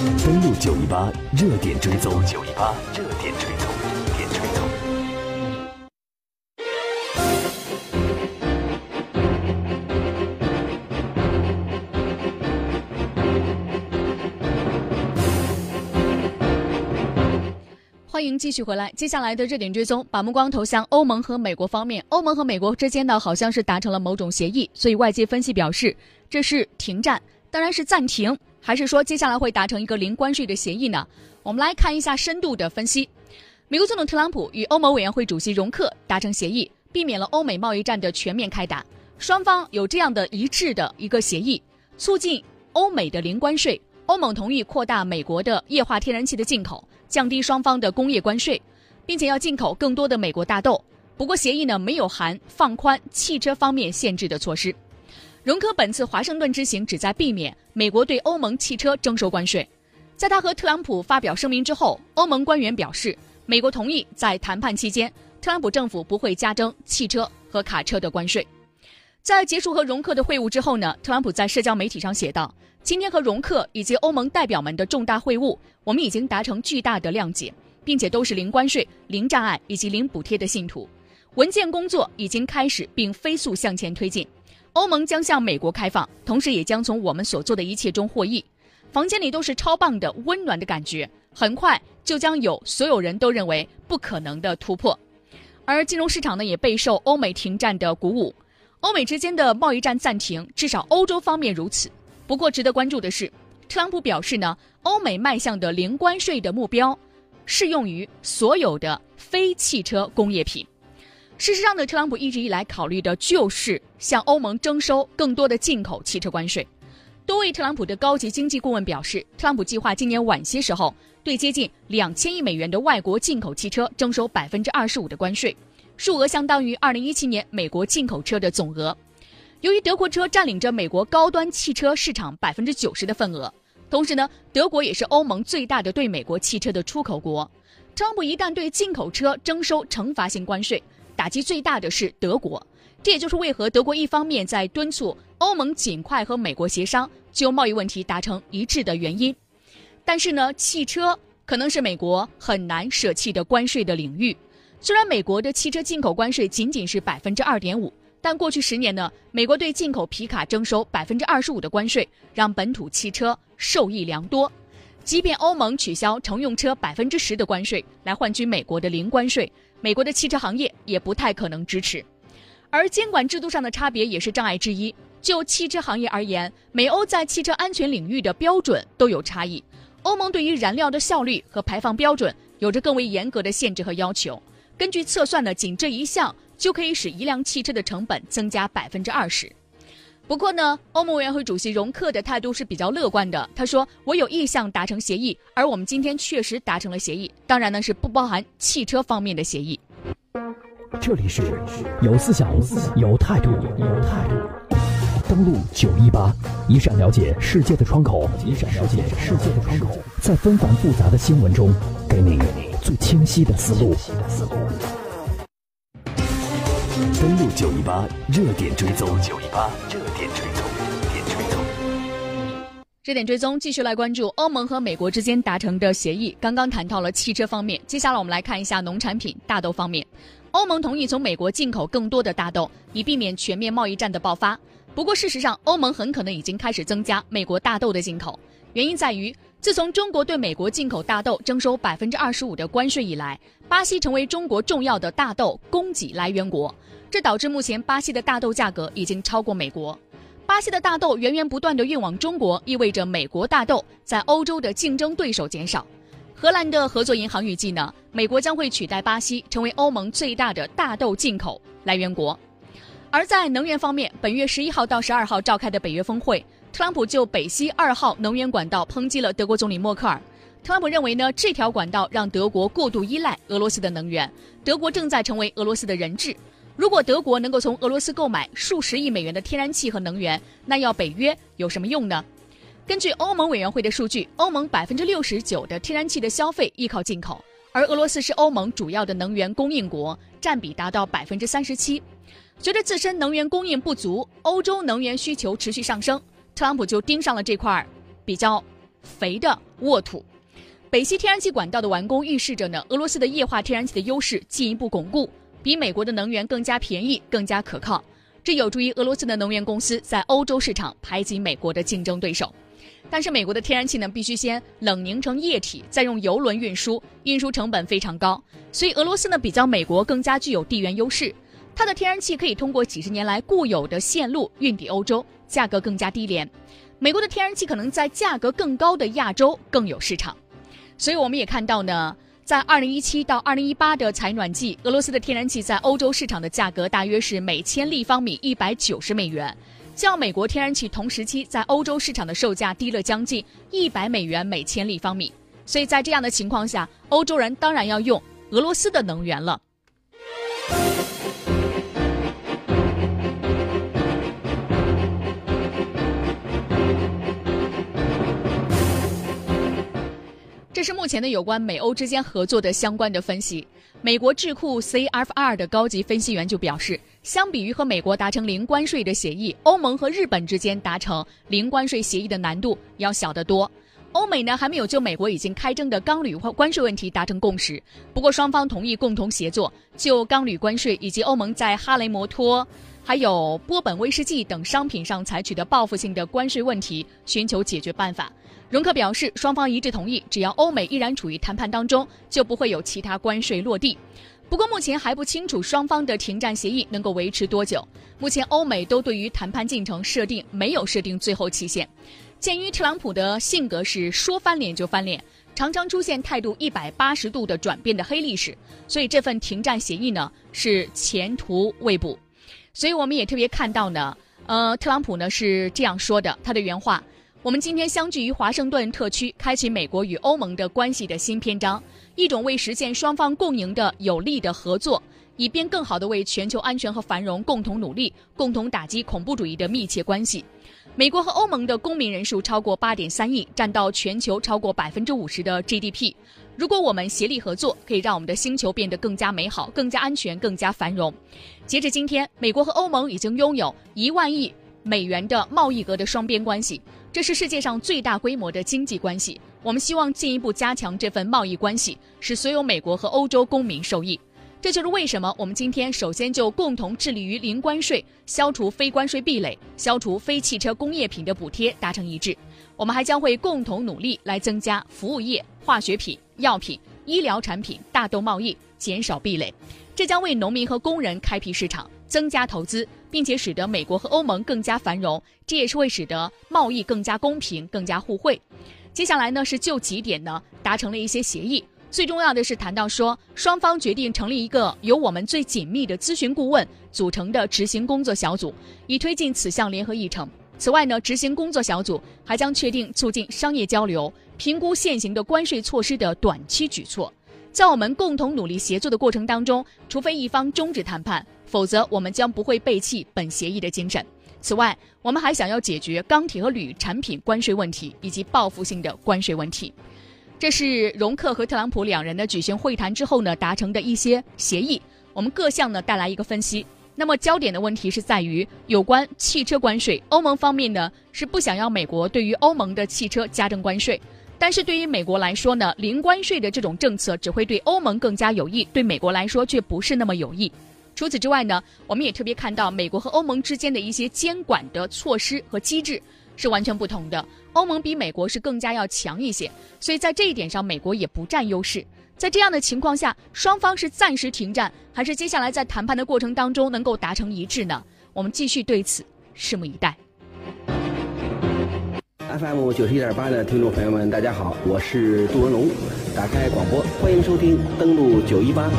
登录九一八热点追踪，九一八热点追踪，热点追踪。欢迎继续回来，接下来的热点追踪，把目光投向欧盟和美国方面。欧盟和美国之间呢，好像是达成了某种协议，所以外界分析表示，这是停战，当然是暂停，还是说接下来会达成一个零关税的协议呢？我们来看一下深度的分析。美国总统特朗普与欧盟委员会主席容克达成协议，避免了欧美贸易战的全面开打。双方有这样的一致的一个协议，促进欧美的零关税。欧盟同意扩大美国的液化天然气的进口。降低双方的工业关税，并且要进口更多的美国大豆。不过协议呢没有含放宽汽车方面限制的措施。容科本次华盛顿之行旨在避免美国对欧盟汽车征收关税。在他和特朗普发表声明之后，欧盟官员表示，美国同意在谈判期间，特朗普政府不会加征汽车和卡车的关税。在结束和容克的会晤之后呢，特朗普在社交媒体上写道。今天和容克以及欧盟代表们的重大会晤，我们已经达成巨大的谅解，并且都是零关税、零障碍以及零补贴的信徒。文件工作已经开始并飞速向前推进。欧盟将向美国开放，同时也将从我们所做的一切中获益。房间里都是超棒的温暖的感觉，很快就将有所有人都认为不可能的突破。而金融市场呢，也备受欧美停战的鼓舞。欧美之间的贸易战暂停，至少欧洲方面如此。不过，值得关注的是，特朗普表示呢，欧美迈向的零关税的目标适用于所有的非汽车工业品。事实上呢，特朗普一直以来考虑的就是向欧盟征收更多的进口汽车关税。多位特朗普的高级经济顾问表示，特朗普计划今年晚些时候对接近两千亿美元的外国进口汽车征收百分之二十五的关税，数额相当于二零一七年美国进口车的总额。由于德国车占领着美国高端汽车市场百分之九十的份额，同时呢，德国也是欧盟最大的对美国汽车的出口国。特朗普一旦对进口车征收惩罚性关税，打击最大的是德国。这也就是为何德国一方面在敦促欧盟尽快和美国协商，就贸易问题达成一致的原因。但是呢，汽车可能是美国很难舍弃的关税的领域。虽然美国的汽车进口关税仅仅是百分之二点五。但过去十年呢，美国对进口皮卡征收百分之二十五的关税，让本土汽车受益良多。即便欧盟取消乘用车百分之十的关税，来换取美国的零关税，美国的汽车行业也不太可能支持。而监管制度上的差别也是障碍之一。就汽车行业而言，美欧在汽车安全领域的标准都有差异。欧盟对于燃料的效率和排放标准有着更为严格的限制和要求。根据测算呢，仅这一项。就可以使一辆汽车的成本增加百分之二十。不过呢，欧盟委员会主席容克的态度是比较乐观的。他说：“我有意向达成协议，而我们今天确实达成了协议。当然呢，是不包含汽车方面的协议。”这里是有思想、有态度、有态度。登录九一八，一扇了解世界的窗口，一扇了解世界的窗口，在纷繁复杂的新闻中，给你最清晰的思路。登录九一八热点追踪，九一八热点追踪，点追踪。热点追踪继续来关注欧盟和美国之间达成的协议。刚刚谈到了汽车方面，接下来我们来看一下农产品大豆方面。欧盟同意从美国进口更多的大豆，以避免全面贸易战的爆发。不过，事实上，欧盟很可能已经开始增加美国大豆的进口。原因在于，自从中国对美国进口大豆征收百分之二十五的关税以来，巴西成为中国重要的大豆供给来源国。这导致目前巴西的大豆价格已经超过美国。巴西的大豆源源不断的运往中国，意味着美国大豆在欧洲的竞争对手减少。荷兰的合作银行预计呢，美国将会取代巴西成为欧盟最大的大豆进口来源国。而在能源方面，本月十一号到十二号召开的北约峰会，特朗普就北溪二号能源管道抨击了德国总理默克尔。特朗普认为呢，这条管道让德国过度依赖俄罗斯的能源，德国正在成为俄罗斯的人质。如果德国能够从俄罗斯购买数十亿美元的天然气和能源，那要北约有什么用呢？根据欧盟委员会的数据，欧盟百分之六十九的天然气的消费依靠进口，而俄罗斯是欧盟主要的能源供应国，占比达到百分之三十七。随着自身能源供应不足，欧洲能源需求持续上升，特朗普就盯上了这块比较肥的沃土。北溪天然气管道的完工，预示着呢，俄罗斯的液化天然气的优势进一步巩固，比美国的能源更加便宜、更加可靠。这有助于俄罗斯的能源公司在欧洲市场排挤美国的竞争对手。但是美国的天然气呢，必须先冷凝成液体，再用油轮运输，运输成本非常高。所以俄罗斯呢，比较美国更加具有地缘优势，它的天然气可以通过几十年来固有的线路运抵欧洲，价格更加低廉。美国的天然气可能在价格更高的亚洲更有市场。所以我们也看到呢，在二零一七到二零一八的采暖季，俄罗斯的天然气在欧洲市场的价格大约是每千立方米一百九十美元，较美国天然气同时期在欧洲市场的售价低了将近一百美元每千立方米。所以在这样的情况下，欧洲人当然要用俄罗斯的能源了。这是目前的有关美欧之间合作的相关的分析。美国智库 CFR 的高级分析员就表示，相比于和美国达成零关税的协议，欧盟和日本之间达成零关税协议的难度要小得多。欧美呢还没有就美国已经开征的钢铝或关税问题达成共识，不过双方同意共同协作，就钢铝关税以及欧盟在哈雷摩托、还有波本威士忌等商品上采取的报复性的关税问题寻求解决办法。容克表示，双方一致同意，只要欧美依然处于谈判当中，就不会有其他关税落地。不过，目前还不清楚双方的停战协议能够维持多久。目前，欧美都对于谈判进程设定没有设定最后期限。鉴于特朗普的性格是说翻脸就翻脸，常常出现态度一百八十度的转变的黑历史，所以这份停战协议呢是前途未卜。所以我们也特别看到呢，呃，特朗普呢是这样说的，他的原话。我们今天相聚于华盛顿特区，开启美国与欧盟的关系的新篇章，一种为实现双方共赢的有力的合作，以便更好地为全球安全和繁荣共同努力，共同打击恐怖主义的密切关系。美国和欧盟的公民人数超过八点三亿，占到全球超过百分之五十的 GDP。如果我们协力合作，可以让我们的星球变得更加美好、更加安全、更加繁荣。截至今天，美国和欧盟已经拥有一万亿美元的贸易额的双边关系。这是世界上最大规模的经济关系，我们希望进一步加强这份贸易关系，使所有美国和欧洲公民受益。这就是为什么我们今天首先就共同致力于零关税、消除非关税壁垒、消除非汽车工业品的补贴达成一致。我们还将会共同努力来增加服务业、化学品、药品、医疗产品大豆贸易，减少壁垒。这将为农民和工人开辟市场。增加投资，并且使得美国和欧盟更加繁荣，这也是会使得贸易更加公平、更加互惠。接下来呢，是就几点呢达成了一些协议。最重要的是谈到说，双方决定成立一个由我们最紧密的咨询顾问组成的执行工作小组，以推进此项联合议程。此外呢，执行工作小组还将确定促进商业交流、评估现行的关税措施的短期举措。在我们共同努力协作的过程当中，除非一方终止谈判，否则我们将不会背弃本协议的精神。此外，我们还想要解决钢铁和铝产品关税问题以及报复性的关税问题。这是容克和特朗普两人呢举行会谈之后呢达成的一些协议。我们各项呢带来一个分析。那么焦点的问题是在于有关汽车关税，欧盟方面呢是不想要美国对于欧盟的汽车加征关税。但是对于美国来说呢，零关税的这种政策只会对欧盟更加有益，对美国来说却不是那么有益。除此之外呢，我们也特别看到美国和欧盟之间的一些监管的措施和机制是完全不同的。欧盟比美国是更加要强一些，所以在这一点上，美国也不占优势。在这样的情况下，双方是暂时停战，还是接下来在谈判的过程当中能够达成一致呢？我们继续对此拭目以待。FM 九十一点八的听众朋友们，大家好，我是杜文龙。打开广播，欢迎收听，登录九一八。